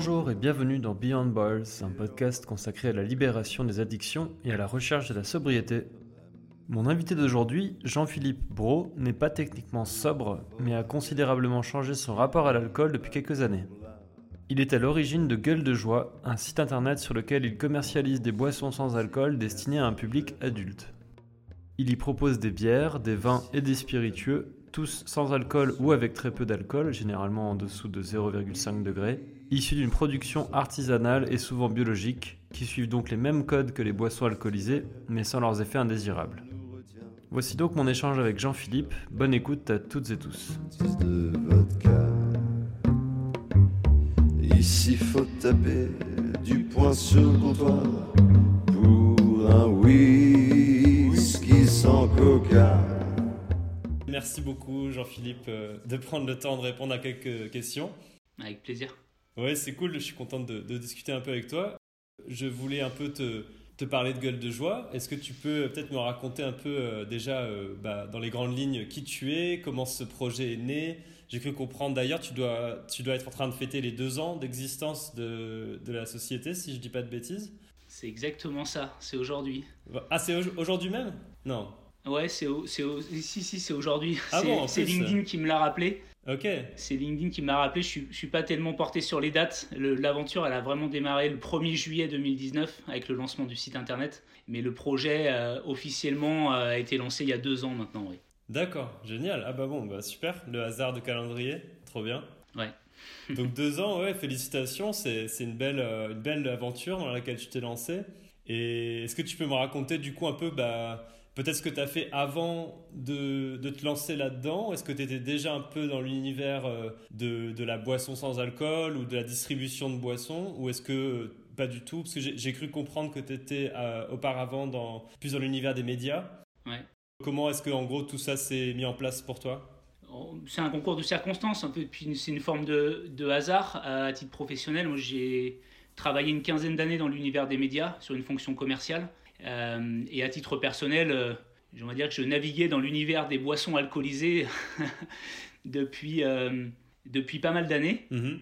Bonjour et bienvenue dans Beyond Bars, un podcast consacré à la libération des addictions et à la recherche de la sobriété. Mon invité d'aujourd'hui, Jean-Philippe Bro, n'est pas techniquement sobre, mais a considérablement changé son rapport à l'alcool depuis quelques années. Il est à l'origine de Gueule de Joie, un site internet sur lequel il commercialise des boissons sans alcool destinées à un public adulte. Il y propose des bières, des vins et des spiritueux, tous sans alcool ou avec très peu d'alcool, généralement en dessous de 0,5 degrés, issus d'une production artisanale et souvent biologique, qui suivent donc les mêmes codes que les boissons alcoolisées, mais sans leurs effets indésirables. Voici donc mon échange avec Jean-Philippe. Bonne écoute à toutes et tous. Ici faut taper du poing sur le comptoir pour un whisky sans coca. Merci beaucoup Jean-Philippe euh, de prendre le temps de répondre à quelques questions. Avec plaisir. Ouais, c'est cool, je suis content de, discuter un peu avec toi. Je voulais un peu te, te parler de Gueule de Joie. Est-ce que tu peux peut-être me raconter un peu euh, déjà euh, bah, dans les grandes lignes qui tu es, comment ce projet est né? J'ai cru comprendre d'ailleurs, tu dois, tu dois être en train de fêter les deux ans d'existence de, de la société, si je dis pas de bêtises. C'est exactement ça, c'est aujourd'hui. Ah, c'est aujourd'hui même? Non. Ouais, c'est si si c'est aujourd'hui. Ah c'est LinkedIn qui me l'a rappelé. Ok. C'est LinkedIn qui m'a rappelé. Je suis, suis pas tellement porté sur les dates. L'aventure, elle a vraiment démarré le 1er juillet 2019 avec le lancement du site internet. Mais le projet euh, officiellement euh, a été lancé il y a deux ans maintenant, oui. D'accord, génial. Ah bah bon, bah super. Le hasard de calendrier, trop bien. Ouais. Donc deux ans, ouais, félicitations. C'est une belle, euh, une belle aventure dans laquelle tu t'es lancé. Et est-ce que tu peux me raconter du coup un peu bah, peut-être ce que tu as fait avant de, de te lancer là-dedans Est-ce que tu étais déjà un peu dans l'univers euh, de, de, la boisson sans alcool ou de la distribution de boissons Ou est-ce que pas du tout? Parce que j'ai cru comprendre que tu étais euh, auparavant dans, plus dans l'univers des médias. Ouais. Comment est-ce que en gros tout ça s'est mis en place pour toi? Oh, c'est un concours de circonstances, un peu, puis c'est une forme de, de hasard à titre professionnel. Moi, j'ai travaillé une quinzaine d'années dans l'univers des médias sur une fonction commerciale. Euh, et à titre personnel, euh, j'aimerais dire que je naviguais dans l'univers des boissons alcoolisées depuis, euh, depuis pas mal d'années. Mhm.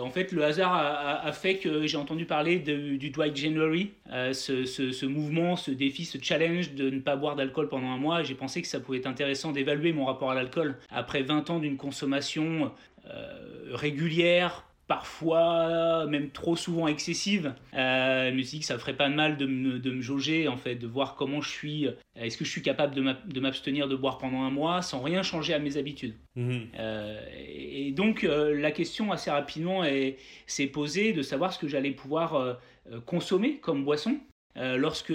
En fait, le hasard a, fait que j'ai entendu parler du Dwight January, ce, ce, mouvement, ce défi, ce challenge de ne pas boire d'alcool pendant un mois. J'ai pensé que ça pouvait être intéressant d'évaluer mon rapport à l'alcool après 20 ans d'une consommation régulière, parfois même trop souvent excessive. Euh, je me suis dit que ça ferait pas de mal de me, de me jauger, en fait, de voir comment je suis. Euh, est-ce que je suis capable de m'abstenir de boire pendant un mois sans rien changer à mes habitudes? Mhm. euh, Et donc, la question assez rapidement s'est posée de savoir ce que j'allais pouvoir consommer comme boisson. lorsque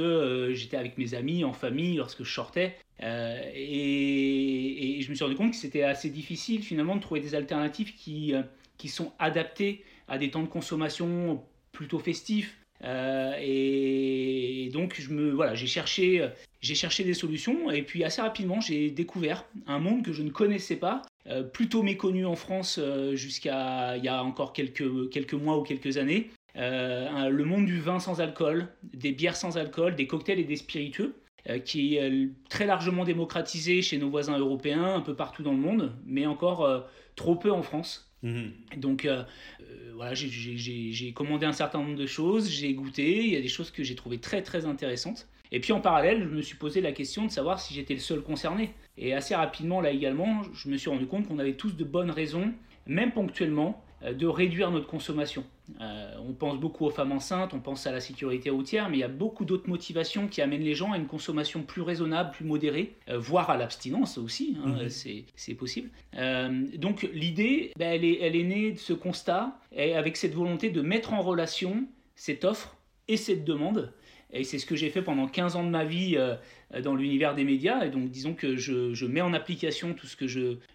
j'étais avec mes amis, en famille, lorsque je sortais. Et, et, je me suis rendu compte que c'était assez difficile finalement de trouver des alternatives qui, qui sont adaptés à des temps de consommation plutôt festifs. Euh, et donc je me voilà, j'ai cherché, j'ai cherché des solutions et puis assez rapidement j'ai découvert un monde que je ne connaissais pas, euh, plutôt méconnu en France euh, jusqu'à il y a encore quelques, quelques mois ou quelques années. le monde du vin sans alcool, des bières sans alcool, des cocktails et des spiritueux qui est très largement démocratisé chez nos voisins européens, un peu partout dans le monde, mais encore trop peu en France. Mhm. Donc euh, euh, voilà, j'ai commandé un certain nombre de choses, j'ai goûté, il y a des choses que j'ai trouvées très très intéressantes. Et puis en parallèle, je me suis posé la question de savoir si j'étais le seul concerné. Et assez rapidement, là également, je me suis rendu compte qu'on avait tous de bonnes raisons, même ponctuellement, de réduire notre consommation. Euh, on pense beaucoup aux femmes enceintes, on pense à la sécurité routière, mais il y a beaucoup d'autres motivations qui amènent les gens à une consommation plus raisonnable, plus modérée, euh, voire à l'abstinence aussi, hein, mhm. c'est possible. donc l'idée, ben, elle, est, elle est née de ce constat, et avec cette volonté de mettre en relation cette offre et cette demande, et c'est ce que j'ai fait pendant 15 ans de ma vie euh, dans l'univers des médias. Et donc, disons que je, mets en application tout ce que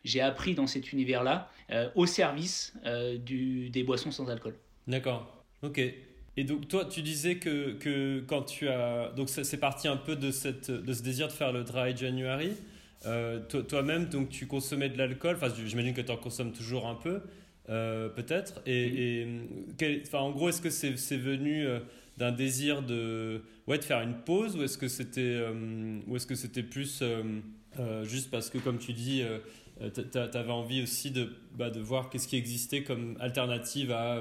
j'ai appris dans cet univers-là euh, au service euh, du, des boissons sans alcool. D'accord. Ok. Et donc, toi, tu disais que, que quand tu as. Donc, c'est parti un peu de, cette, de ce désir de faire le Dry January. Toi-même, donc, tu consommais de l'alcool. Enfin, j'imagine que tu en consommes toujours un peu, peut-être. Et, et enfin, en gros, est-ce que c'est venu d'un désir de, ouais, de faire une pause ou est-ce que c'était euh, ou est-ce que c'était plus euh, euh, juste parce que comme tu dis tu avais envie aussi de, bah, de voir qu'est-ce qui existait comme alternative à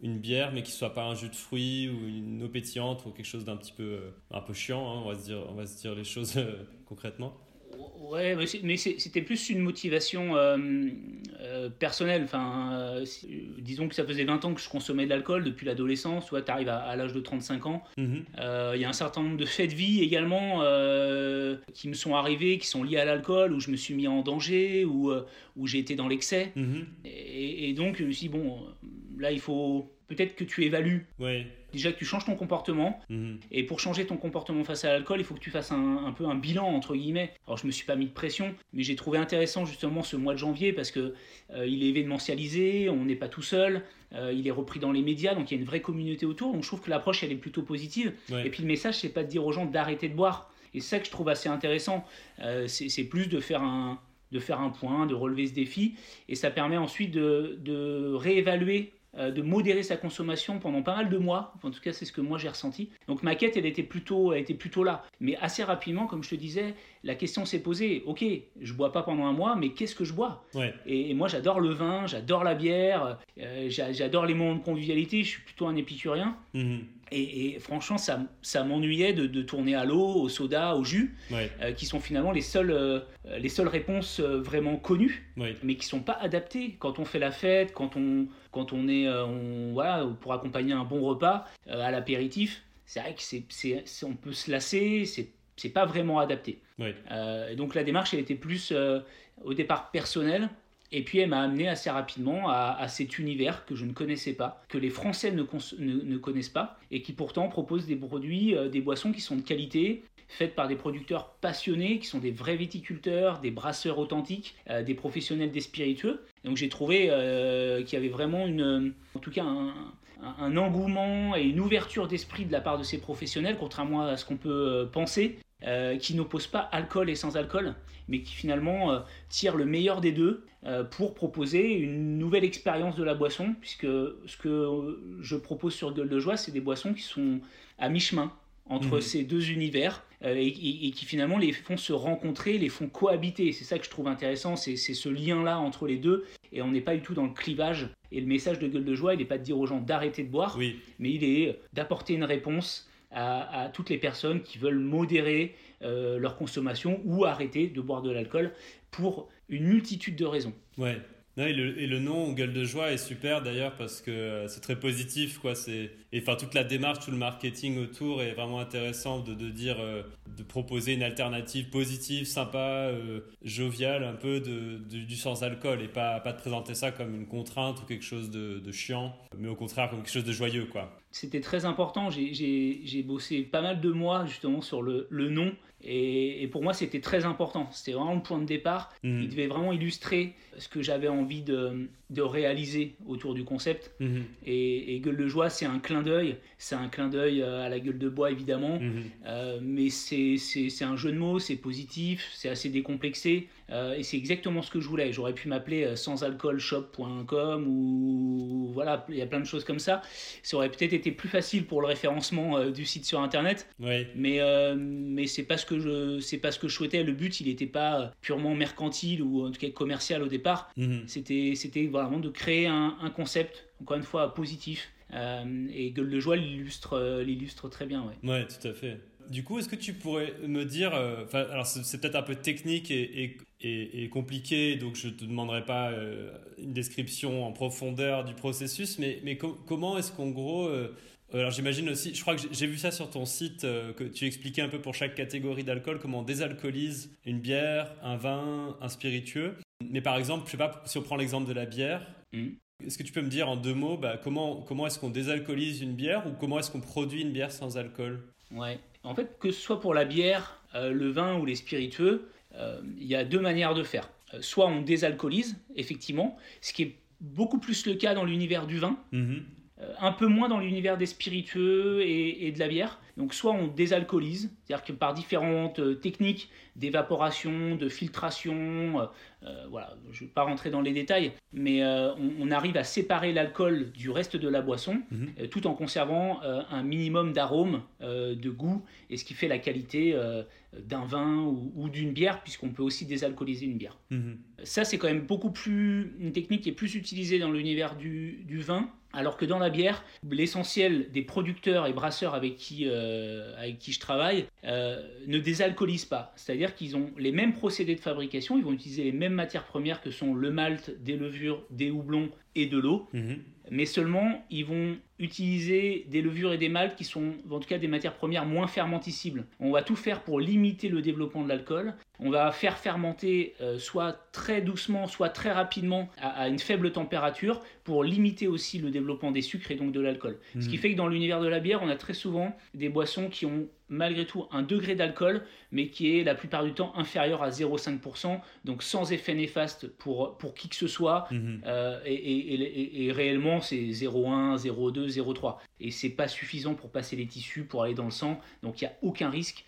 une bière, mais qui soit pas un jus de fruits ou une eau pétillante ou quelque chose d'un petit peu, un peu chiant, hein, on, va se dire, on va se dire les choses concrètement. Ouais, mais c'était plus une motivation euh, euh, personnelle. Enfin, euh, disons que ça faisait 20 ans que je consommais de l'alcool depuis l'adolescence. Tu arrives à, l'âge de 35 ans. Mhm. Il y a un certain nombre de faits de vie également qui me sont arrivés, qui sont liés à l'alcool, où je me suis mis en danger, où, où j'ai été dans l'excès. Mhm. Et, et, donc, je me suis dit, bon, là, il faut peut-être que tu évalues. Ouais déjà que tu changes ton comportement. Mhm. Et pour changer ton comportement face à l'alcool, il faut que tu fasses un, peu un bilan, entre guillemets. Alors je me suis pas mis de pression, mais j'ai trouvé intéressant justement ce mois de janvier parce que euh, il est événementialisé, on n'est pas tout seul, euh, il est repris dans les médias, donc il y a une vraie communauté autour. Donc je trouve que l'approche elle est plutôt positive. Et puis le message c'est pas de dire aux gens d'arrêter de boire. Et c'est ça que je trouve assez intéressant. Euh, c'est plus de faire un de faire un point, de relever ce défi, et ça permet ensuite de, de réévaluer de modérer sa consommation pendant pas mal de mois. En tout cas, c'est ce que moi j'ai ressenti. Donc ma quête, elle était plutôt, elle était plutôt là. Mais assez rapidement, comme je te disais, la question s'est posée. Ok, je bois pas pendant un mois, mais qu'est-ce que je bois? Et, moi, j'adore le vin, j'adore la bière, euh, j'adore les moments de convivialité. Je suis plutôt un épicurien. Mhm. Et, franchement, ça, ça m'ennuyait de, tourner à l'eau, au soda, au jus, euh, qui sont finalement les seules, les seules réponses vraiment connues, mais qui sont pas adaptées quand on fait la fête, quand on, quand on est, euh, on, voilà, pour accompagner un bon repas euh, à l'apéritif, c'est vrai que c'est, c'est, on peut se lasser, c'est, c'est pas vraiment adapté. Euh, donc la démarche, elle était plus au départ personnelle, et puis elle m'a amené assez rapidement à, cet univers que je ne connaissais pas, que les Français ne, ne, connaissent pas, et qui pourtant propose des produits, des boissons qui sont de qualité, faites par des producteurs passionnés, qui sont des vrais viticulteurs, des brasseurs authentiques, des professionnels des spiritueux. Donc j'ai trouvé euh, qu'il y avait vraiment une, en tout cas un, engouement et une ouverture d'esprit de la part de ces professionnels, contrairement à ce qu'on peut euh, penser, euh, qui n'opposent pas alcool et sans alcool, mais qui finalement tirent le meilleur des deux pour proposer une nouvelle expérience de la boisson, puisque ce que je propose sur Gueule de Joie, c'est des boissons qui sont à mi-chemin entre mhm. ces deux univers euh, et, qui finalement les font se rencontrer, les font cohabiter. C'est ça que je trouve intéressant, c'est ce lien-là entre les deux. Et on n'est pas du tout dans le clivage. Et le message de Gueule de Joie, il n'est pas de dire aux gens d'arrêter de boire, mais il est d'apporter une réponse à, toutes les personnes qui veulent modérer euh, leur consommation ou arrêter de boire de l'alcool pour une multitude de raisons. Et, le, et, le, nom Gueule de joie est super d'ailleurs parce que euh, c'est très positif quoi. Enfin toute la démarche, tout le marketing autour est vraiment intéressant de, de dire, euh, de proposer une alternative positive, sympa, euh, joviale, un peu de, du sans alcool et pas, pas de présenter ça comme une contrainte ou quelque chose de, de chiant, mais au contraire comme quelque chose de joyeux. C'était très important. J'ai bossé pas mal de mois justement sur le, le nom et, et, pour moi c'était très important. C'était vraiment le point de départ. Mhm. Il devait vraiment illustrer ce que j'avais envie de, de, réaliser autour du concept. Mhm. Et, et Gueule de joie, c'est un clin d'œil. C'est un clin d'œil euh, à la gueule de bois, évidemment. Mhm. Euh, mais c'est un jeu de mots, c'est positif, c'est assez décomplexé. Euh, et c'est exactement ce que je voulais. J'aurais pu m'appeler sansalcoolshop.com ou voilà, il y a plein de choses comme ça. Ça aurait peut-être été plus facile pour le référencement du site sur Internet. Oui. Mais, mais c'est pas, ce que je, pas ce que je souhaitais. Le but, il n'était pas purement mercantile ou en tout cas commercial au départ. Mhm. C'était vraiment de créer un, un concept, encore une fois, positif euh, et Gueule de Joie l'illustre, euh, l'illustre très bien. Ouais. ouais, tout à fait. Du coup, est-ce que tu pourrais me dire, euh, alors c'est, peut-être un peu technique et, et, et, compliqué, donc je ne te demanderai pas une description en profondeur du processus, mais, mais comment est-ce qu'en gros, alors j'imagine aussi, je crois que j'ai vu ça sur ton site, que tu expliquais un peu pour chaque catégorie d'alcool comment on désalcoolise une bière, un vin, un spiritueux. Mais par exemple, je sais pas, si on prend l'exemple de la bière, mmh. Est-ce que tu peux me dire en deux mots bah, comment, comment est-ce qu'on désalcoolise une bière ou comment est-ce qu'on produit une bière sans alcool? Ouais. En fait, que ce soit pour la bière, euh, le vin ou les spiritueux, euh, il y a deux manières de faire. Euh, soit on désalcoolise, effectivement, ce qui est beaucoup plus le cas dans l'univers du vin, mm-hmm. Un peu moins dans l'univers des spiritueux et, et, de la bière. Donc soit on désalcoolise, c'est-à-dire que par différentes techniques d'évaporation, de filtration, euh, voilà, je ne vais pas rentrer dans les détails, mais euh, on, arrive à séparer l'alcool du reste de la boisson, mhm. euh, tout en conservant un minimum d'arôme, de goût, et ce qui fait la qualité d'un vin ou, d'une bière, puisqu'on peut aussi désalcooliser une bière. Mhm. Ça, c'est quand même beaucoup plus une technique qui est plus utilisée dans l'univers du, vin Alors que dans la bière, l'essentiel des producteurs et brasseurs avec qui, euh, avec je travaille euh, ne désalcoolisent pas. C'est-à-dire qu'ils ont les mêmes procédés de fabrication, ils vont utiliser les mêmes matières premières que sont le malt, des levures, des houblons et de l'eau. Mhm. Mais seulement, ils vont utiliser des levures et des maltes qui sont en tout cas des matières premières moins fermenticibles. On va tout faire pour limiter le développement de l'alcool. On va faire fermenter euh, soit très doucement, soit très rapidement à, à, une faible température pour limiter aussi le développement des sucres et donc de l'alcool. Ce qui Mhm. fait que dans l'univers de la bière, on a très souvent des boissons qui ont malgré tout un degré d'alcool, mais qui est la plupart du temps inférieur à 0,5%, donc sans effet néfaste pour, pour qui que ce soit. Mhm. Euh, et, et- et- et réellement, c'est 0,1, 0,2, 0,3. Et c'est pas suffisant pour passer les tissus, pour aller dans le sang. Donc il n'y a aucun risque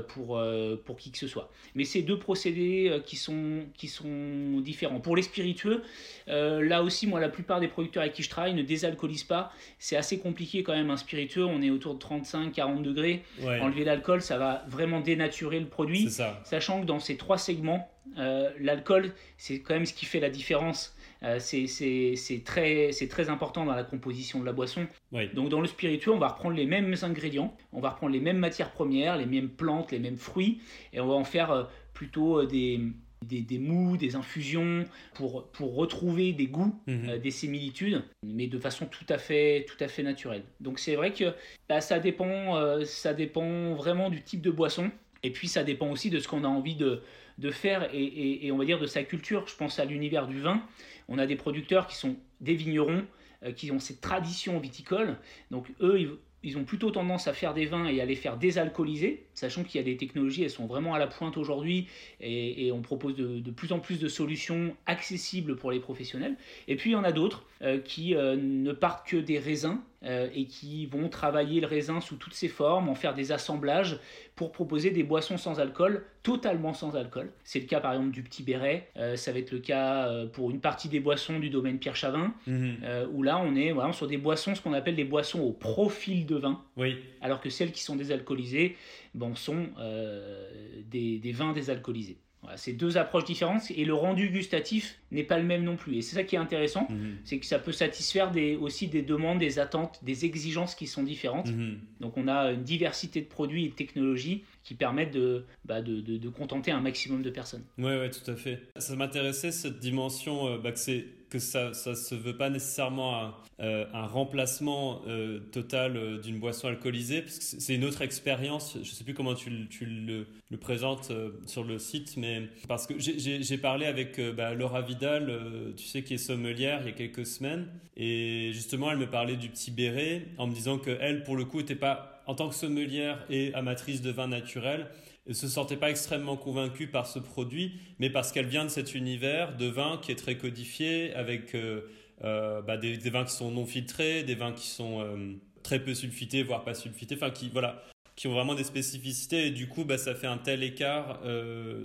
pour, euh, pour qui que ce soit. Mais c'est deux procédés euh, qui, sont, qui sont différents. Pour les spiritueux, euh, là aussi, moi, la plupart des producteurs avec qui je travaille ne désalcoolisent pas. C'est assez compliqué quand même, un spiritueux. On est autour de 35-40 degrés. Ouais, Enlever l'alcool, ça va vraiment dénaturer le produit. ça. Sachant que dans ces trois segments, euh, l'alcool, c'est quand même ce qui fait la différence. Euh, c'est- très, très important dans la composition de la boisson. Donc dans le spiritueux, on va reprendre les mêmes ingrédients, on va reprendre les mêmes matières premières, les mêmes plantes, les mêmes fruits, et on va en faire euh, plutôt euh, des, des, des mous, des infusions, pour, pour retrouver des goûts Mhm. euh, des similitudes, mais de façon tout à fait, tout à fait naturelle. Donc c'est vrai que bah, ça, dépend, euh, ça dépend vraiment du type de boisson, et puis ça dépend aussi de ce qu'on a envie de, de faire et, et- et on va dire de sa culture. Je pense à l'univers du vin. On a des producteurs qui sont des vignerons, euh, qui ont cette tradition viticole. Donc eux, ils, ils ont plutôt tendance à faire des vins et à les faire désalcooliser, sachant qu'il y a des technologies, elles sont vraiment à la pointe aujourd'hui et, et on propose de, de plus en plus de solutions accessibles pour les professionnels. Et puis il y en a d'autres euh, qui euh, ne partent que des raisins euh, et qui vont travailler le raisin sous toutes ses formes, en faire des assemblages pour proposer des boissons sans alcool, totalement sans alcool. C'est le cas par exemple du petit béret, ça va être le cas pour une partie des boissons du domaine Pierre Chavin, Mhm. où là on est vraiment sur des boissons, ce qu'on appelle des boissons au profil de vin, Oui, alors que celles qui sont désalcoolisées bon, sont euh, des, des vins désalcoolisés. Voilà, c'est deux approches différentes et le rendu gustatif n'est pas le même non plus. Et c'est ça qui est intéressant, Mhm. c'est que ça peut satisfaire des, aussi des demandes, des attentes, des exigences qui sont différentes. Mhm. Donc on a une diversité de produits et de technologies qui permettent de, bah, de, de- contenter un maximum de personnes. Ouais, ouais, tout à fait. Ça m'intéressait cette dimension euh, bah, que, que ça ça se veut pas nécessairement un, euh, remplacement euh, total d'une boisson alcoolisée, parce que c'est une autre expérience. Je sais plus comment tu, le- présentes sur le site, mais parce que j'ai- parlé avec bah, Laura Vidal, tu sais, qui est sommelière, il y a quelques semaines, et justement, elle me parlait du petit béret en me disant que elle, pour le coup, était pas en tant que sommelière et amatrice de vin naturel, elle se sentait pas extrêmement convaincue par ce produit, mais parce qu'elle vient de cet univers de vin qui est très codifié, avec euh, euh, bah, des, vins qui sont non filtrés, des vins qui sont euh, très peu sulfités, voire pas sulfités, enfin qui voilà, qui ont vraiment des spécificités et du coup bah, ça fait un tel écart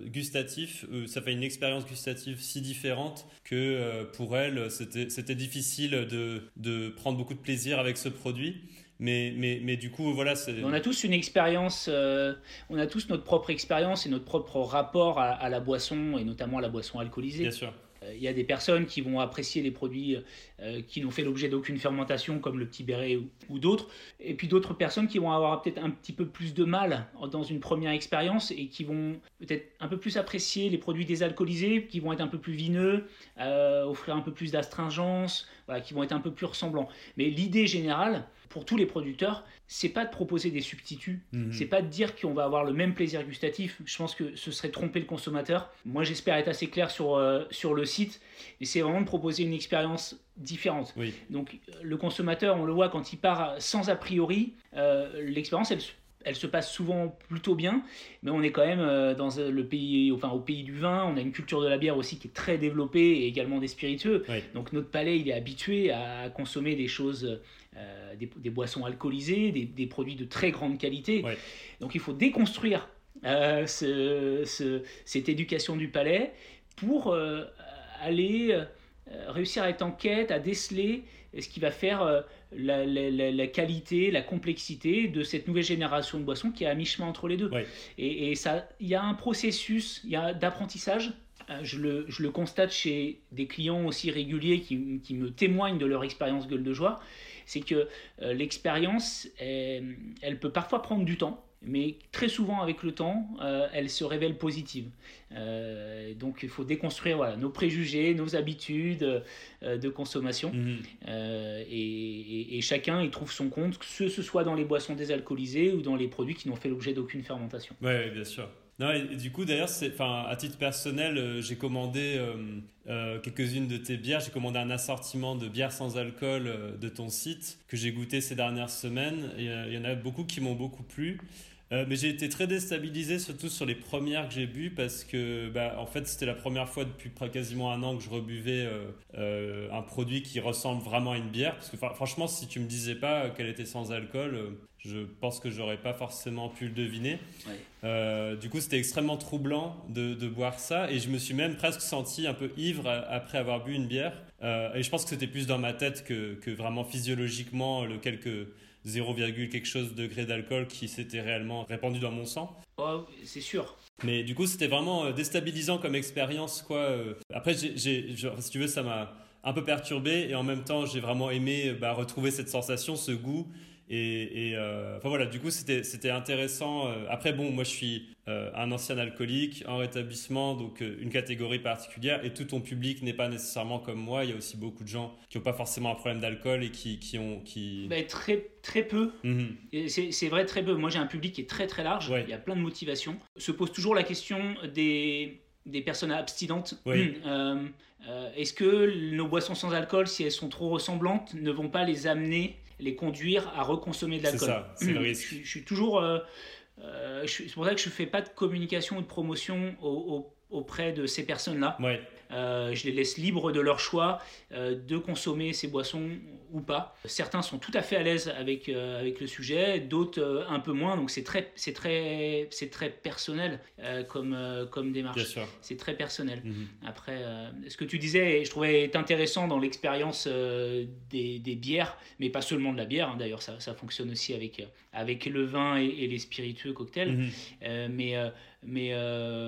gustatif, ça fait une expérience gustative si différente que pour elle c'était difficile de prendre beaucoup de plaisir avec ce produit. Mais, mais, mais du coup, voilà. On a tous une expérience, euh, on a tous notre propre expérience et notre propre rapport à, à la boisson et notamment à la boisson alcoolisée. Bien sûr. Euh, Il y a des personnes qui vont apprécier les produits euh, qui n'ont fait l'objet d'aucune fermentation, comme le petit béret ou, ou d'autres. Et puis d'autres personnes qui vont avoir peut-être un petit peu plus de mal dans une première expérience et qui vont peut-être un peu plus apprécier les produits désalcoolisés, qui vont être un peu plus vineux, offrir un peu plus d'astringence, voilà, qui vont être un peu plus ressemblants. Mais l'idée générale, pour tous les producteurs, c'est pas de proposer des substituts, Mhm. c'est pas de dire qu'on va avoir le même plaisir gustatif. Je pense que ce serait tromper le consommateur. Moi, j'espère être assez clair sur, euh, sur le site. Et c'est vraiment de proposer une expérience différente. Oui. Donc, le consommateur, on le voit quand il part sans a priori, euh, l'expérience, elle, se- elle se passe souvent plutôt bien, mais on est quand même euh, dans euh, le pays, enfin au pays du vin. On a une culture de la bière aussi qui est très développée et également des spiritueux. Oui. Donc notre palais, il est habitué à consommer des choses, euh, des, des boissons alcoolisées, des, des produits de très grande qualité. Donc il faut déconstruire euh, ce- ce- cette éducation du palais pour euh, aller réussir à être en quête, à déceler ce qui va faire euh, la, la- qualité, la complexité de cette nouvelle génération de boissons qui est à mi-chemin entre les deux. Et, et ça, il y a un processus d'apprentissage. Je le, je le, constate chez des clients aussi réguliers qui, qui me témoignent de leur expérience gueule de joie, c'est que l'expérience, elle, elle peut parfois prendre du temps mais très souvent avec le temps, euh, elle se révèle positive. Euh, donc il faut déconstruire voilà, nos préjugés, nos habitudes euh, de consommation. Mhm. Et, chacun y trouve son compte, que ce soit dans les boissons désalcoolisées ou dans les produits qui n'ont fait l'objet d'aucune fermentation. Oui, ouais, bien sûr. Non, et, du coup, d'ailleurs, à titre personnel, j'ai commandé quelques-unes de tes bières. J'ai commandé un assortiment de bières sans alcool de ton site que j'ai goûté ces dernières semaines. Il y en a beaucoup qui m'ont beaucoup plu. Euh, mais j'ai été très déstabilisé, surtout sur les premières que j'ai bu, parce que bah, en fait, c'était la première fois depuis quasiment un an que je rebuvais euh, euh, un produit qui ressemble vraiment à une bière. Parce que franchement, si tu me disais pas qu'elle était sans alcool, je pense que j'aurais pas forcément pu le deviner. du coup, c'était extrêmement troublant de, de, boire ça, et je me suis même presque senti un peu ivre après avoir bu une bière. et je pense que c'était plus dans ma tête que, que vraiment physiologiquement le quelques 0, quelque chose degré d'alcool qui s'était réellement répandu dans mon sang. Oh, c'est sûr. Mais du coup, c'était vraiment euh, déstabilisant comme expérience, quoi. Euh. Après, si tu veux, ça m'a un peu perturbé et en même temps, j'ai vraiment aimé bah, retrouver cette sensation, ce goût et, euh, enfin voilà, du coup, c'était, c'était intéressant. Euh, après, bon, moi, je suis euh, un ancien alcoolique en rétablissement, donc une catégorie particulière. Et tout ton public n'est pas nécessairement comme moi. Il y a aussi beaucoup de gens qui n'ont pas forcément un problème d'alcool et qui, qui ont. Qui... Ben, très, très peu. Mhm. C'est, c'est vrai, très peu. Moi, j'ai un public qui est très, très large. Il y a plein de motivations. Se pose toujours la question des, des personnes abstinentes. Oui. est-ce que nos boissons sans alcool, si elles sont trop ressemblantes, ne vont pas les amener les conduire à reconsommer de l'alcool. C'est ça, c'est le risque. Je, suis toujours. Euh, euh, c'est pour ça que je ne fais pas de communication ou de promotion auprès de ces personnes-là. Ouais. Euh, je les laisse libres de leur choix euh, de consommer ces boissons ou pas. Certains sont tout à fait à l'aise avec, euh, avec le sujet, d'autres un peu moins. Donc c'est très, c'est très, c'est très personnel comme, comme démarche. C'est très personnel. Mhm. Après, ce que tu disais, je trouvais intéressant dans l'expérience des, des, bières, mais pas seulement de la bière. Hein. D'ailleurs, ça, ça, fonctionne aussi avec, avec le vin et, les spiritueux cocktails. Mhm. mais mais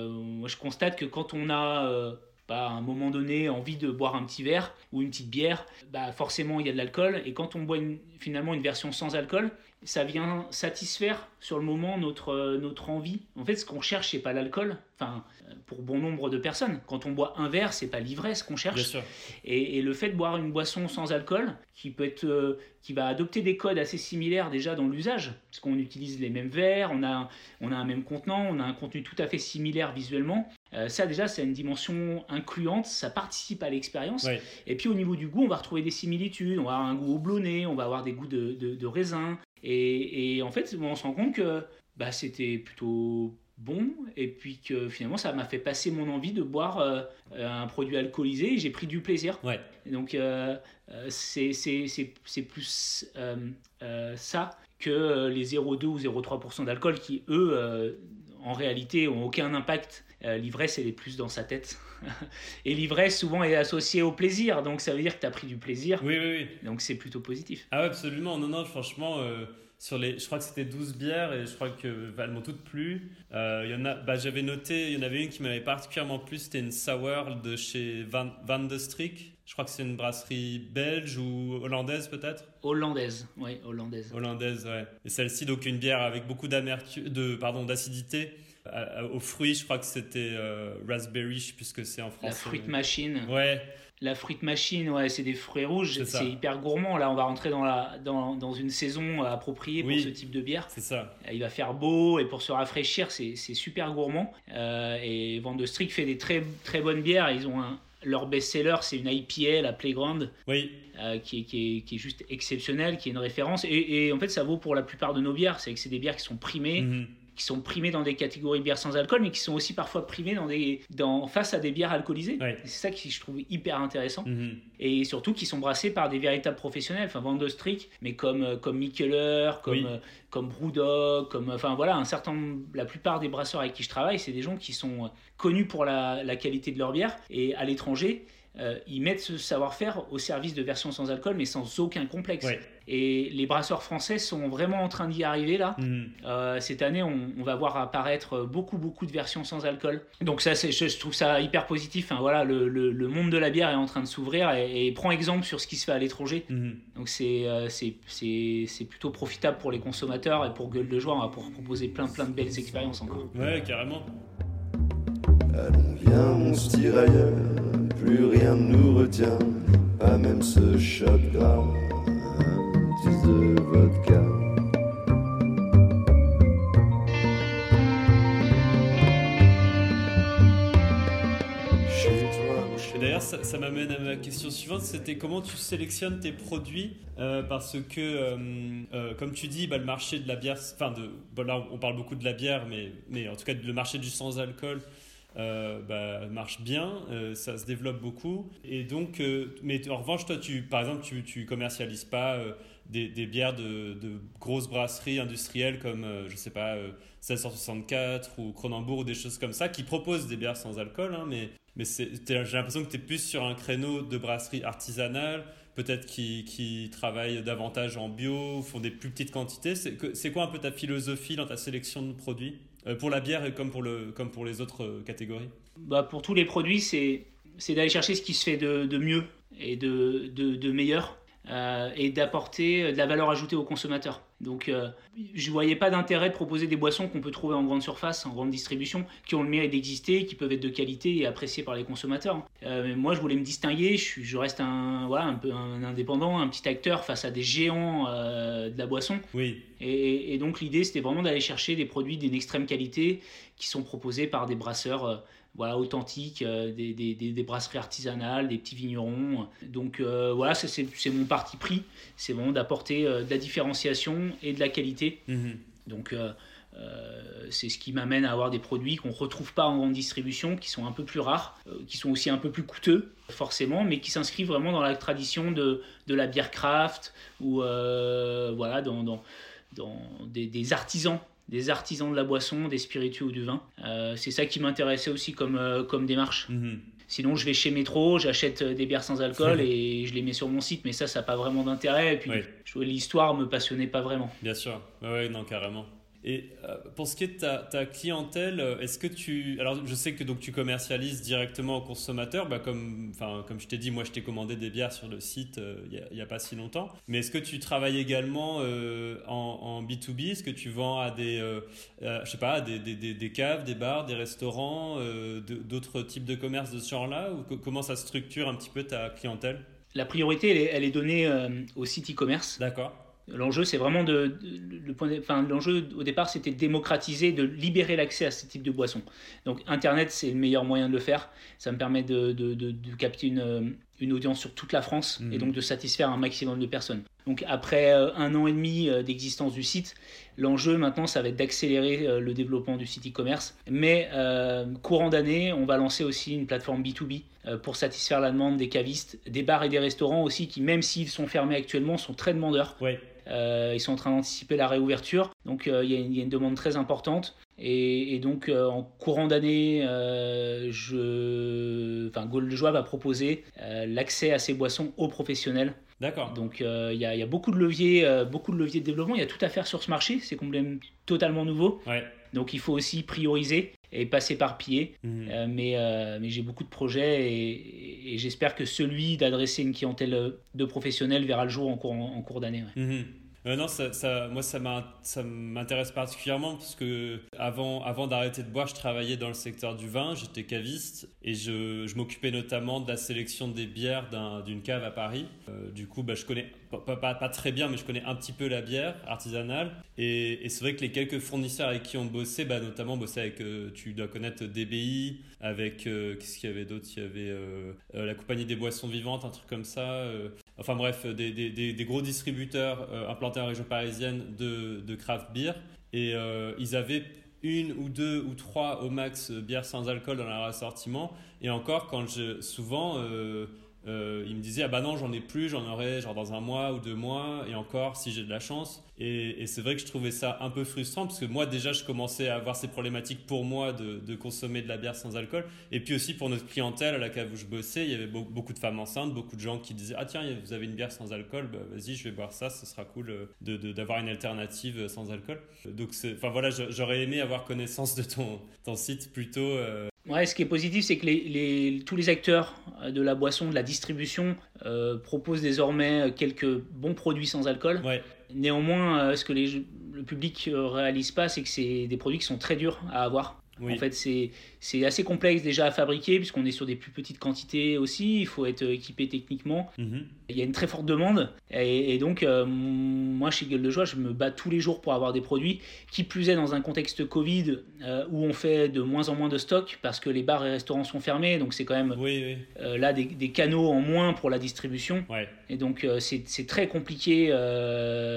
moi, je constate que quand on a à un moment donné envie de boire un petit verre ou une petite bière, bah forcément il y a de l'alcool. Et quand on boit finalement une version sans alcool, ça vient satisfaire sur le moment notre, euh, notre envie. En fait, ce qu'on cherche, c'est pas l'alcool. Enfin, euh, pour bon nombre de personnes, quand on boit un verre, c'est pas l'ivresse qu'on cherche. Et, et, le fait de boire une boisson sans alcool, qui peut être, euh, qui va adopter des codes assez similaires déjà dans l'usage, parce qu'on utilise les mêmes verres, on a, on a un même contenant, on a un contenu tout à fait similaire visuellement. ça déjà, c'est une dimension incluante, ça participe à l'expérience. Et puis au niveau du goût, on va retrouver des similitudes. On va avoir un goût houblonné, on va avoir des goûts de, de, de raisin, et, en fait, on se rend compte que bah, c'était plutôt bon et puis que finalement ça m'a fait passer mon envie de boire euh, un produit alcoolisé et j'ai pris du plaisir. Ouais. Donc euh, euh, c'est plus ça que les 0,2 ou 0,3% d'alcool qui eux en réalité ont aucun impact. L'ivresse elle est plus dans sa tête. et l'ivresse souvent est associée au plaisir donc ça veut dire que tu as pris du plaisir. Oui, oui, oui. Donc c'est plutôt positif. Ah absolument. Non, non, franchement sur les, je crois que c'était 12 bières et je crois que elles m'ont toutes plu. Euh, il y en a, bah, j'avais noté, il y en avait une qui m'avait particulièrement plu, c'était une sour de chez Van, Van de Strik. Je crois que c'est une brasserie belge ou hollandaise peut-être? Hollandaise, oui, hollandaise. Hollandaise, ouais. Et celle-ci donc une bière avec beaucoup d'amertume, de pardon, d'acidité. Aux fruits, je crois que c'était euh, raspberry, je sais plus ce que c'est en français. La fruit machine. Ouais. La fruit machine, ouais, c'est des fruits rouges, c'est hyper gourmand. Là, on va rentrer dans, la, dans, dans une saison appropriée pour ce type de bière. C'est ça. Il va faire beau et pour se rafraîchir, c'est super gourmand. Euh, et Van de Strick fait des très, très bonnes bières. Ils ont un, leur best-seller, c'est une IPA, la Playground, oui. Euh, qui, est, qui, est, qui, est, juste exceptionnelle, qui est une référence. Et, en fait, ça vaut pour la plupart de nos bières. C'est que c'est des bières qui sont primées. Mhm qui sont primés dans des catégories de bières sans alcool, mais qui sont aussi parfois primés dans des, dans, face à des bières alcoolisées. C'est ça qui je trouve hyper intéressant. Mhm. Et surtout qui sont brassés par des véritables professionnels, enfin Van mais comme, euh, comme Mikkeler, comme, euh, comme Brewdog, comme, enfin voilà, un certain, la plupart des brasseurs avec qui je travaille, c'est des gens qui sont connus pour la, la qualité de leur bière. Et à l'étranger, euh, ils mettent ce savoir-faire au service de versions sans alcool, mais sans aucun complexe. Et les brasseurs français sont vraiment en train d'y arriver là. Mhm. Euh, cette année, on, va voir apparaître beaucoup, beaucoup de versions sans alcool. Donc ça, je, je trouve ça hyper positif. Enfin, voilà, le, le, monde de la bière est en train de s'ouvrir et, prend exemple sur ce qui se fait à l'étranger. Mhm. Donc c'est euh, c'est plutôt profitable pour les consommateurs et pour Gueule de Joie, on va pouvoir proposer plein, plein de belles expériences encore. Ouais, carrément. Allons, viens, on se tire ailleurs, plus rien ne nous retient, pas même ce choc de vodka. D'ailleurs, ça, m'amène à ma question suivante, c'était comment tu sélectionnes tes produits euh, Parce que, euh, euh, comme tu dis, bah, le marché de la bière, enfin, de, là on parle beaucoup de la bière, mais, mais en tout cas le marché du sans-alcool, euh, bah, marche bien, euh, ça se développe beaucoup. Et donc, euh, mais en revanche, toi, tu, par exemple, tu, tu commercialises pas des, des, bières de, de, grosses brasseries industrielles comme, je sais pas, 1664 ou Cronenbourg ou des choses comme ça qui proposent des bières sans alcool, hein, mais, mais j'ai l'impression que tu es plus sur un créneau de brasserie artisanale peut-être qui, qui, travaillent davantage en bio, font des plus petites quantités. C'est quoi un peu ta philosophie dans ta sélection de produits? Pour la bière comme pour, le, comme pour les autres euh, catégories bah Pour tous les produits, c'est d'aller chercher ce qui se fait de, de mieux et de, de, de meilleur. Euh, et d'apporter de la valeur ajoutée aux consommateurs. Donc euh, je ne voyais pas d'intérêt de proposer des boissons qu'on peut trouver en grande surface, en grande distribution, qui ont le mérite d'exister, qui peuvent être de qualité et appréciées par les consommateurs. Euh, moi je voulais me distinguer, je, je reste un, voilà, un peu un indépendant, un petit acteur face à des géants de la boisson. Oui. Et, et donc l'idée c'était vraiment d'aller chercher des produits d'une extrême qualité qui sont proposés par des brasseurs voilà, authentiques, euh, des, des, des, brasseries artisanales, des petits vignerons. Donc euh, voilà, c'est mon parti pris, c'est vraiment d'apporter euh, de la différenciation et de la qualité. Mhm. Donc c'est ce qui m'amène à avoir des produits qu'on ne retrouve pas en grande distribution, qui sont un peu plus rares, qui sont aussi un peu plus coûteux, forcément, mais qui s'inscrivent vraiment dans la tradition de, de la bière craft ou voilà, dans, dans, dans des, des artisans des artisans de la boisson, des spiritueux ou du vin. Euh, c'est ça qui m'intéressait aussi comme, euh, comme démarche. Mhm. Sinon, je vais chez Métro, j'achète euh, des bières sans alcool et je les mets sur mon site, mais ça, ça n'a pas vraiment d'intérêt. Et puis, l'histoire me passionnait pas vraiment. Bien sûr, oui, non, carrément. Et euh, pour ce qui est de ta, clientèle, euh, est-ce que tu... Alors je sais que donc, tu commercialises directement aux consommateurs, bah, comme, comme je t'ai dit, moi je t'ai commandé des bières sur le site euh, il n'y a, pas si longtemps. Mais est-ce que tu travailles également en, B2B Est-ce que tu vends à des, je sais pas, des, des, des, caves, des bars, des restaurants, d'autres types de commerces de ce genre-là? Ou comment ça structure un petit peu ta clientèle? La priorité, elle est, elle est donnée au site e-commerce. D'accord. L'enjeu, c'est vraiment de, le point enfin, l'enjeu au départ, c'était de démocratiser, de libérer l'accès à ce type de boissons. Donc, Internet, c'est le meilleur moyen de le faire. Ça me permet de, de, de capter une, une, audience sur toute la France et mmh. donc de satisfaire un maximum de personnes. Donc, après euh, un an et demi euh, d'existence du site, l'enjeu maintenant, ça va être d'accélérer euh, le développement du site e-commerce. Mais courant d'année, on va lancer aussi une plateforme B2B pour satisfaire la demande des cavistes, des bars et des restaurants aussi, qui même s'ils sont fermés actuellement, sont très demandeurs. Ouais. Euh, ils sont en train d'anticiper la réouverture. Donc euh, il y, a une demande très importante. Et, donc euh, en courant d'année, je... enfin, Gold Joie va proposer l'accès à ces boissons aux professionnels. D'accord. Donc il y, a beaucoup de leviers, beaucoup de leviers de développement. Il y a tout à faire sur ce marché. C'est complètement totalement nouveau. Ouais. Donc il faut aussi prioriser et pas s'éparpiller. Mmh. mais, mais j'ai beaucoup de projets et, j'espère que celui d'adresser une clientèle de professionnels verra le jour en cours, en, cours d'année. Mmh. Euh, non, ça, moi, ça m'intéresse particulièrement parce que avant, avant d'arrêter de boire, je travaillais dans le secteur du vin, j'étais caviste et je, m'occupais notamment de la sélection des bières d'une cave à Paris. Euh, du coup, bah, je connais pas, très bien, mais je connais un petit peu la bière artisanale. Et, c'est vrai que les quelques fournisseurs avec qui on bossait, bah, notamment bossait avec, euh, tu dois connaître DBI, avec, qu'est-ce qu'il y avait d'autre? Il y avait la compagnie des boissons vivantes, un truc comme ça. Enfin bref, des, des, des, gros distributeurs implantés en région parisienne de, de craft beer. Et euh, ils avaient une ou deux ou trois au max bières sans alcool dans leur assortiment. Et encore, quand je, souvent, euh, euh, il me disait ah bah non j'en ai plus, j'en aurai genre dans un mois ou deux mois et encore si j'ai de la chance. Et, c'est vrai que je trouvais ça un peu frustrant parce que moi déjà je commençais à avoir ces problématiques pour moi de, de, consommer de la bière sans alcool et puis aussi pour notre clientèle à laquelle où je bossais il y avait beaucoup de femmes enceintes, beaucoup de gens qui disaient ah tiens vous avez une bière sans alcool, bah, vas-y je vais boire ça, ce sera cool euh, d'avoir une alternative sans alcool. Donc enfin voilà j'aurais aimé avoir connaissance de ton, ton site plutôt. Euh, Ouais, ce qui est positif, c'est que les, tous les acteurs euh, de la boisson, de la distribution, euh, proposent désormais quelques bons produits sans alcool. Néanmoins, euh, ce que le public ne réalise pas, c'est que c'est des produits qui sont très durs à avoir. En fait, c'est assez complexe déjà à fabriquer, puisqu'on est sur des plus petites quantités aussi. Il faut être équipé techniquement. Mhm. Il y a une très forte demande. Et, donc, euh, moi, chez Gueule de Joie, je me bats tous les jours pour avoir des produits. Qui plus est, dans un contexte Covid, euh, où on fait de moins en moins de stock, parce que les bars et restaurants sont fermés. Donc, c'est quand même euh, là des, des, canaux en moins pour la distribution. Et donc, c'est très compliqué,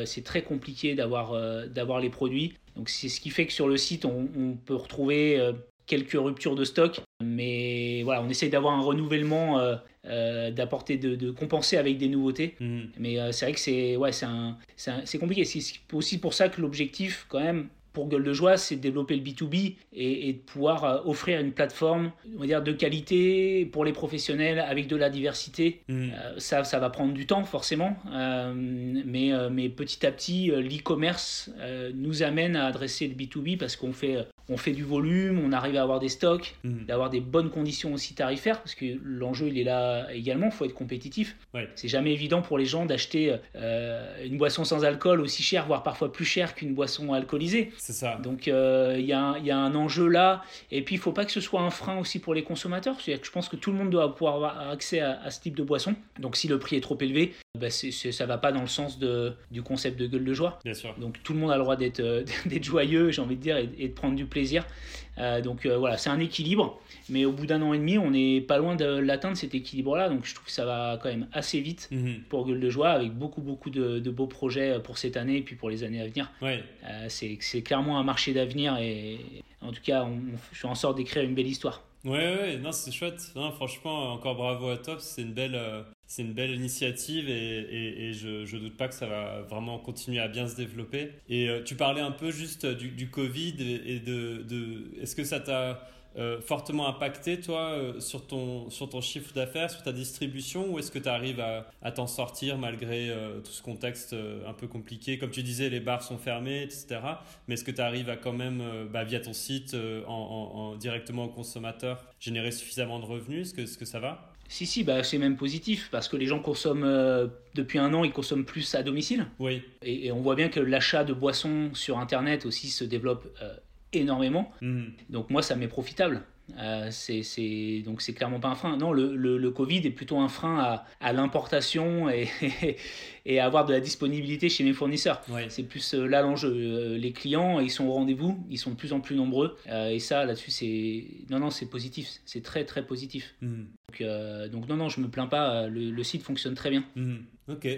c'est très compliqué d'avoir les produits. Donc c'est ce qui fait que sur le site, on, peut retrouver euh, quelques ruptures de stock, mais voilà, on essaye d'avoir un renouvellement, euh, euh, d'apporter, de, compenser avec des nouveautés. Mmh. Mais c'est vrai que c'est ouais, c'est compliqué. C'est aussi pour ça que l'objectif, quand même, pour Gueule de Joie, c'est de développer le B2B et, de pouvoir euh, offrir une plateforme on va dire, de qualité pour les professionnels avec de la diversité. Mm. Euh, ça, ça va prendre du temps forcément, euh, mais, mais petit à petit, l'e-commerce nous amène à adresser le B2B parce qu'on fait, on fait du volume, on arrive à avoir des stocks, mm. d'avoir des bonnes conditions aussi tarifaires parce que l'enjeu il est là également, il faut être compétitif. C'est jamais évident pour les gens d'acheter une boisson sans alcool aussi chère, voire parfois plus chère qu'une boisson alcoolisée. C'est ça. Donc euh, il y, a un enjeu là. Et puis il ne faut pas que ce soit un frein aussi pour les consommateurs. C'est-à-dire que je pense que tout le monde doit pouvoir avoir accès à, ce type de boisson. Donc si le prix est trop élevé, bah ça ne va pas dans le sens de, du concept de gueule de joie. Bien sûr. Donc tout le monde a le droit d'être euh, joyeux, j'ai envie de dire, et, de prendre du plaisir. Euh, donc voilà, c'est un équilibre. Mais au bout d'un an et demi, on n'est pas loin de l'atteindre cet équilibre-là. Donc je trouve que ça va quand même assez vite mhm. pour Gueule de Joie, avec beaucoup, beaucoup de, beaux projets pour cette année et puis pour les années à venir. Ouais. Euh, c'est clairement un marché d'avenir et en tout cas, on, je suis en sorte d'écrire une belle histoire. Ouais, ouais, non, c'est chouette. Non, franchement, encore bravo à Top. C'est une belle. Euh, c'est une belle initiative et, et, je, je doute pas que ça va vraiment continuer à bien se développer. Et euh, tu parlais un peu juste du, du Covid et, de, de est-ce que ça t'a euh, fortement impacté, toi, euh, sur, ton, sur ton chiffre d'affaires, sur ta distribution, ou est-ce que tu arrives à, à t'en sortir malgré euh, tout ce contexte un peu compliqué? Comme tu disais, les bars sont fermés, etc. Mais est-ce que tu arrives à quand même, bah, via ton site, en, directement aux consommateurs, générer suffisamment de revenus? Est-ce que, est que ça va? Si, si, bah, c'est même positif parce que les gens consomment depuis un an, ils consomment plus à domicile. Oui. Et, et on voit bien que l'achat de boissons sur Internet aussi se développe énormément. Mhm. Donc moi, ça m'est profitable. Euh, c'est donc c'est clairement pas un frein. Non, le, le, Covid est plutôt un frein à, à l'importation et, et à avoir de la disponibilité chez mes fournisseurs. C'est plus euh, là l'enjeu. Euh, les clients, ils sont au rendez-vous, ils sont de plus en plus nombreux. et ça, là-dessus, c'est non, non, c'est positif. C'est très, très positif. Mhm. Donc, donc, non, non, je me plains pas. Le, le site fonctionne très bien. Mhm. Ok.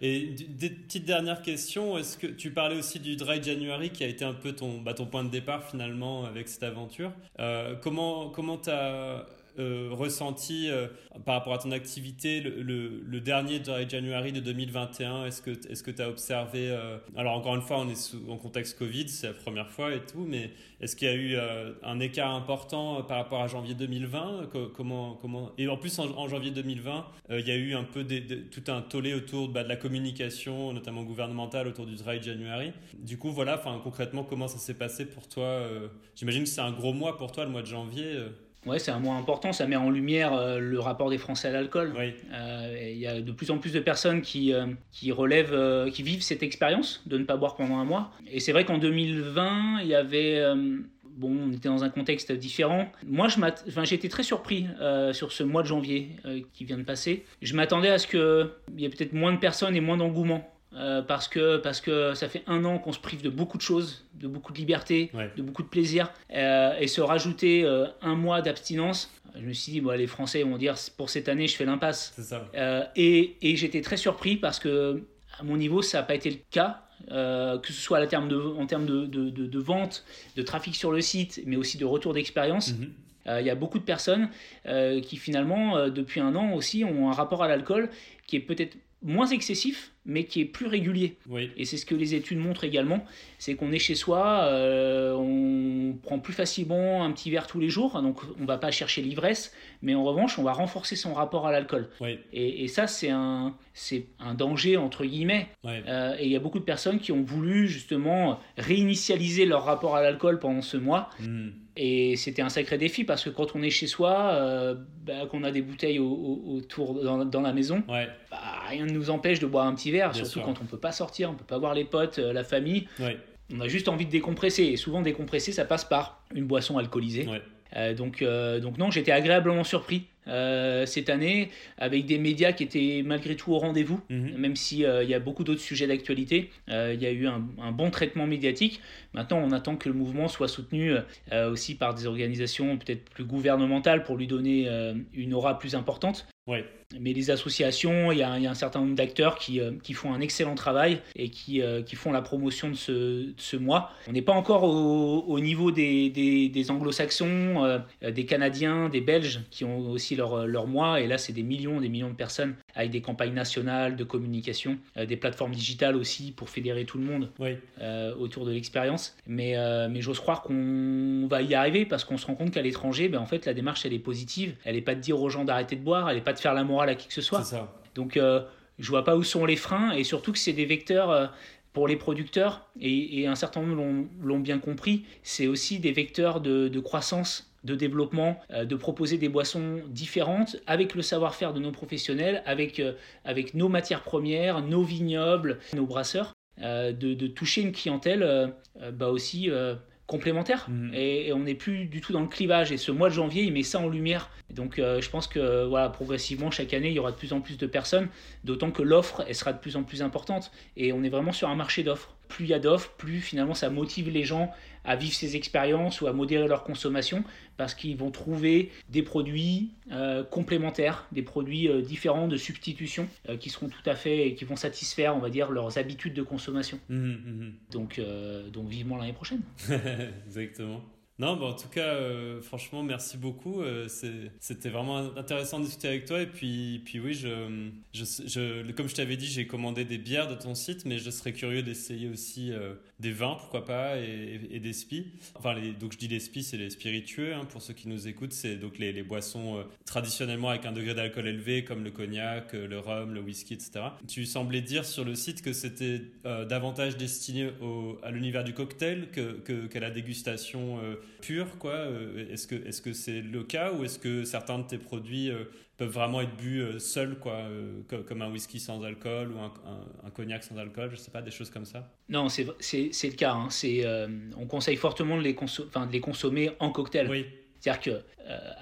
Et des petites dernières questions. Est-ce que tu parlais aussi du Dry January qui a été un peu ton, bah, ton point de départ finalement avec cette aventure. Euh, comment comment tu as euh, ressenti euh, par rapport à ton activité le, dernier Dry January de 2021 Est-ce que est-ce que tu as observé euh, Alors encore une fois, on est sous, en contexte Covid, c'est la première fois et tout, mais est-ce qu'il y a eu un écart important par rapport à janvier 2020 Comment comment Et en plus en, janvier 2020, il y a eu un peu tout un tollé autour bah, de la communication, notamment gouvernementale, autour du Dry January. Du coup, voilà, concrètement, comment ça s'est passé pour toi J'imagine que c'est un gros mois pour toi, le mois de janvier. Ouais, c'est un mois important, ça met en lumière euh, le rapport des Français à l'alcool. Oui. Euh, il y a de plus en plus de personnes qui, euh, qui relèvent, qui vivent cette expérience de ne pas boire pendant un mois. Et c'est vrai qu'en 2020, il y avait... Bon, on était dans un contexte différent. Moi, je enfin, j'ai été très surpris sur ce mois de janvier qui vient de passer. Je m'attendais à ce qu'il y ait peut-être moins de personnes et moins d'engouement euh, parce, que, parce que ça fait un an qu'on se prive de beaucoup de choses, de beaucoup de liberté, de beaucoup de plaisir, euh, et se rajouter euh, un mois d'abstinence, je me suis dit, bon, les Français vont dire, pour cette année, je fais l'impasse. et, et j'étais très surpris parce que, à mon niveau, ça n'a pas été le cas. que ce soit terme de, en termes de, de, de, vente, de trafic sur le site, mais aussi de retour d'expérience. Mhm. il y a beaucoup de personnes qui finalement, depuis un an aussi, ont un rapport à l'alcool qui est peut-être moins excessif, mais qui est plus régulier. Et c'est ce que les études montrent également, c'est qu'on est chez soi, euh, on prend plus facilement un petit verre tous les jours, donc on va pas chercher l'ivresse, mais en revanche, on va renforcer son rapport à l'alcool. Et, ça, c'est un, c'est un danger, entre guillemets. Euh, et il y a beaucoup de personnes qui ont voulu justement réinitialiser leur rapport à l'alcool pendant ce mois. Hmm. Et c'était un sacré défi parce que quand on est chez soi, euh, bah, qu'on a des bouteilles autour dans, la maison, bah, rien ne nous empêche de boire un petit verre, surtout quand on ne peut pas sortir, on ne peut pas voir les potes, euh, la famille. On a juste envie de décompresser. Et souvent, décompresser, ça passe par une boisson alcoolisée. Euh, donc, donc non, j'étais agréablement surpris euh, cette année, avec des médias qui étaient malgré tout au rendez-vous, mhm. même s'il euh, y a beaucoup d'autres sujets d'actualité. Euh, il y a eu un, bon traitement médiatique. Maintenant, on attend que le mouvement soit soutenu aussi par des organisations peut-être plus gouvernementales pour lui donner une aura plus importante. Ouais. Mais les associations, il y, a, un certain nombre d'acteurs qui, euh, qui, font un excellent travail et qui, euh, qui font la promotion de ce, de ce mois. On n'est pas encore au, au niveau des, des, des anglo-saxons, euh, des Canadiens, des Belges qui ont aussi leur, leur mois. Et là, c'est des millions, des millions de personnes avec des campagnes nationales de communication, des plateformes digitales aussi pour fédérer tout le monde autour de l'expérience. Mais, mais j'ose croire qu'on va y arriver parce qu'on se rend compte qu'à l'étranger, ben, en fait, la démarche, elle est positive. Elle n'est pas de dire aux gens d'arrêter de boire, elle n'est pas de faire la morale à qui que ce soit. Donc, euh, je vois pas où sont les freins et surtout que c'est des vecteurs euh, pour les producteurs et, un certain nombre l'ont bien compris. C'est aussi des vecteurs de, croissance, de développement, euh, de proposer des boissons différentes avec le savoir-faire de nos professionnels, avec, avec nos matières premières, nos vignobles, nos brasseurs. De, de, toucher une clientèle bah aussi complémentaires. Mm. et, on n'est plus du tout dans le clivage. Et ce mois de janvier il met ça en lumière. Donc euh, je pense que voilà progressivement chaque année il y aura de plus en plus de personnes. D'autant que l'offre elle sera de plus en plus importante. Et on est vraiment sur un marché d'offres. Plus il y a d'offres plus finalement ça motive les gens à vivre ces expériences ou à modérer leur consommation parce qu'ils vont trouver des produits euh, complémentaires, des produits euh, différents de substitution euh, qui seront tout à fait et qui vont satisfaire, on va dire, leurs habitudes de consommation. Mmh, mmh, mmh. Donc, donc vivement l'année prochaine. Exactement. Non, bah en tout cas, euh, franchement, merci beaucoup. Euh, c'était vraiment intéressant de discuter avec toi. Et puis, puis oui, je, je, comme je t'avais dit, j'ai commandé des bières de ton site, mais je serais curieux d'essayer aussi euh, des vins, pourquoi pas, et, des spi. Enfin, les, donc je dis les spi, c'est les spiritueux. Hein, pour ceux qui nous écoutent, c'est donc les, boissons traditionnellement avec un degré d'alcool élevé, comme le cognac, le rhum, le whisky, etc. Tu semblais dire sur le site que c'était davantage destiné au, à l'univers du cocktail que, que, qu'à la dégustation pur quoi euh, Est-ce que est-ce que c'est le cas ou est-ce que certains de tes produits euh, peuvent vraiment être bu euh, seuls quoi, comme un whisky sans alcool ou un, cognac sans alcool Je sais pas, des choses comme ça. Non, c'est le cas. Hein. C'est on conseille fortement de les, de les consommer en cocktail. Oui. C'est-à-dire que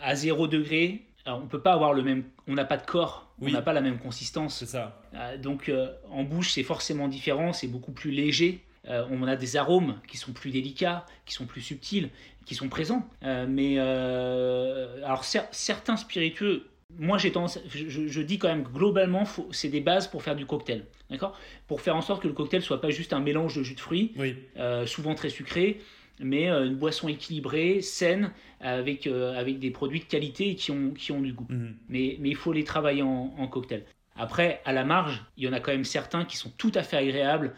à 0 degré, on peut pas avoir le même, on n'a pas de corps, on n'a pas la même consistance. C'est ça. donc en bouche, c'est forcément différent, c'est beaucoup plus léger. on a des arômes qui sont plus délicats, qui sont plus subtils qui sont présents. Euh, mais euh, alors certains spiritueux, moi j'ai tendance, je, dis quand même globalement, c'est des bases pour faire du cocktail, d'accord? Pour faire en sorte que le cocktail soit pas juste un mélange de jus de fruits, euh, souvent très sucré, mais une boisson équilibrée, saine, avec, avec des produits de qualité et qui ont, qui ont du goût. Mhm. Mais, mais il faut les travailler en, en cocktail. Après, à la marge, il y en a quand même certains qui sont tout à fait agréables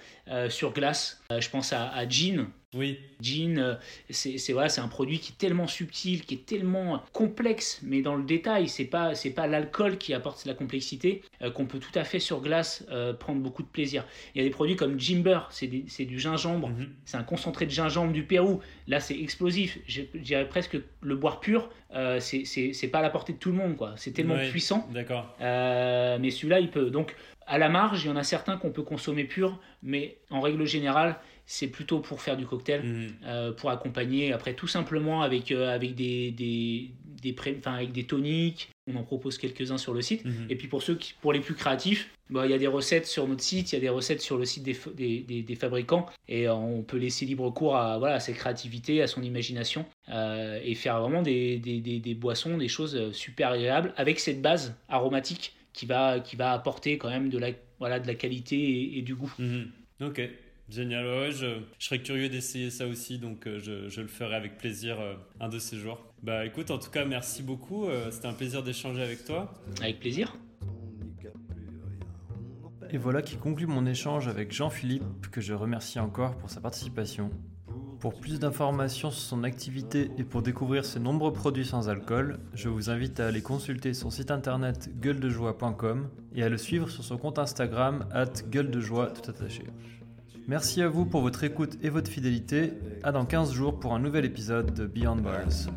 sur glace. je pense à, à Jean, oui. Jean, euh, c'est voilà, c'est un produit qui est tellement subtil, qui est tellement complexe, mais dans le détail, c'est pas c'est pas l'alcool qui apporte la complexité euh, qu'on peut tout à fait sur glace euh, prendre beaucoup de plaisir. Il y a des produits comme Jimber, c'est du gingembre, mhm. c'est un concentré de gingembre du Pérou. Là, c'est explosif. Je, dirais presque le boire pur, c'est pas à la portée de tout le monde quoi. C'est tellement puissant. D'accord. mais celui-là, il peut donc à la marge, il y en a certains qu'on peut consommer pur, mais en règle générale, c'est plutôt pour faire du cocktail, mhm. euh, pour accompagner. Après, tout simplement avec, euh, avec, des, des, des avec des toniques. On en propose quelques-uns sur le site. Mhm. Et puis pour ceux qui, pour les plus créatifs, bah, il y a des recettes sur notre site, il y a des recettes sur le site des, des, des, fabricants. Et on peut laisser libre cours à, voilà, à sa créativité, à son imagination. Euh, et faire vraiment des, boissons, des choses super agréables avec cette base aromatique qui va, qui va apporter quand même de la, voilà, de la qualité et, du goût. Mhm. Ok. Génial, ouais, je, je, serais curieux d'essayer ça aussi, donc euh, je, je, le ferai avec plaisir euh, un de ces jours. Bah écoute, en tout cas, merci beaucoup, euh, c'était un plaisir d'échanger avec toi. Avec plaisir. Et voilà qui conclut mon échange avec Jean-Philippe, que je remercie encore pour sa participation. Pour plus d'informations sur son activité et pour découvrir ses nombreux produits sans alcool, je vous invite à aller consulter son site internet gueuledejoie.com et à le suivre sur son compte Instagram at gueuledejoie tout attaché. Merci à vous pour votre écoute et votre fidélité. À dans 15 jours pour un nouvel épisode de Beyond Bars.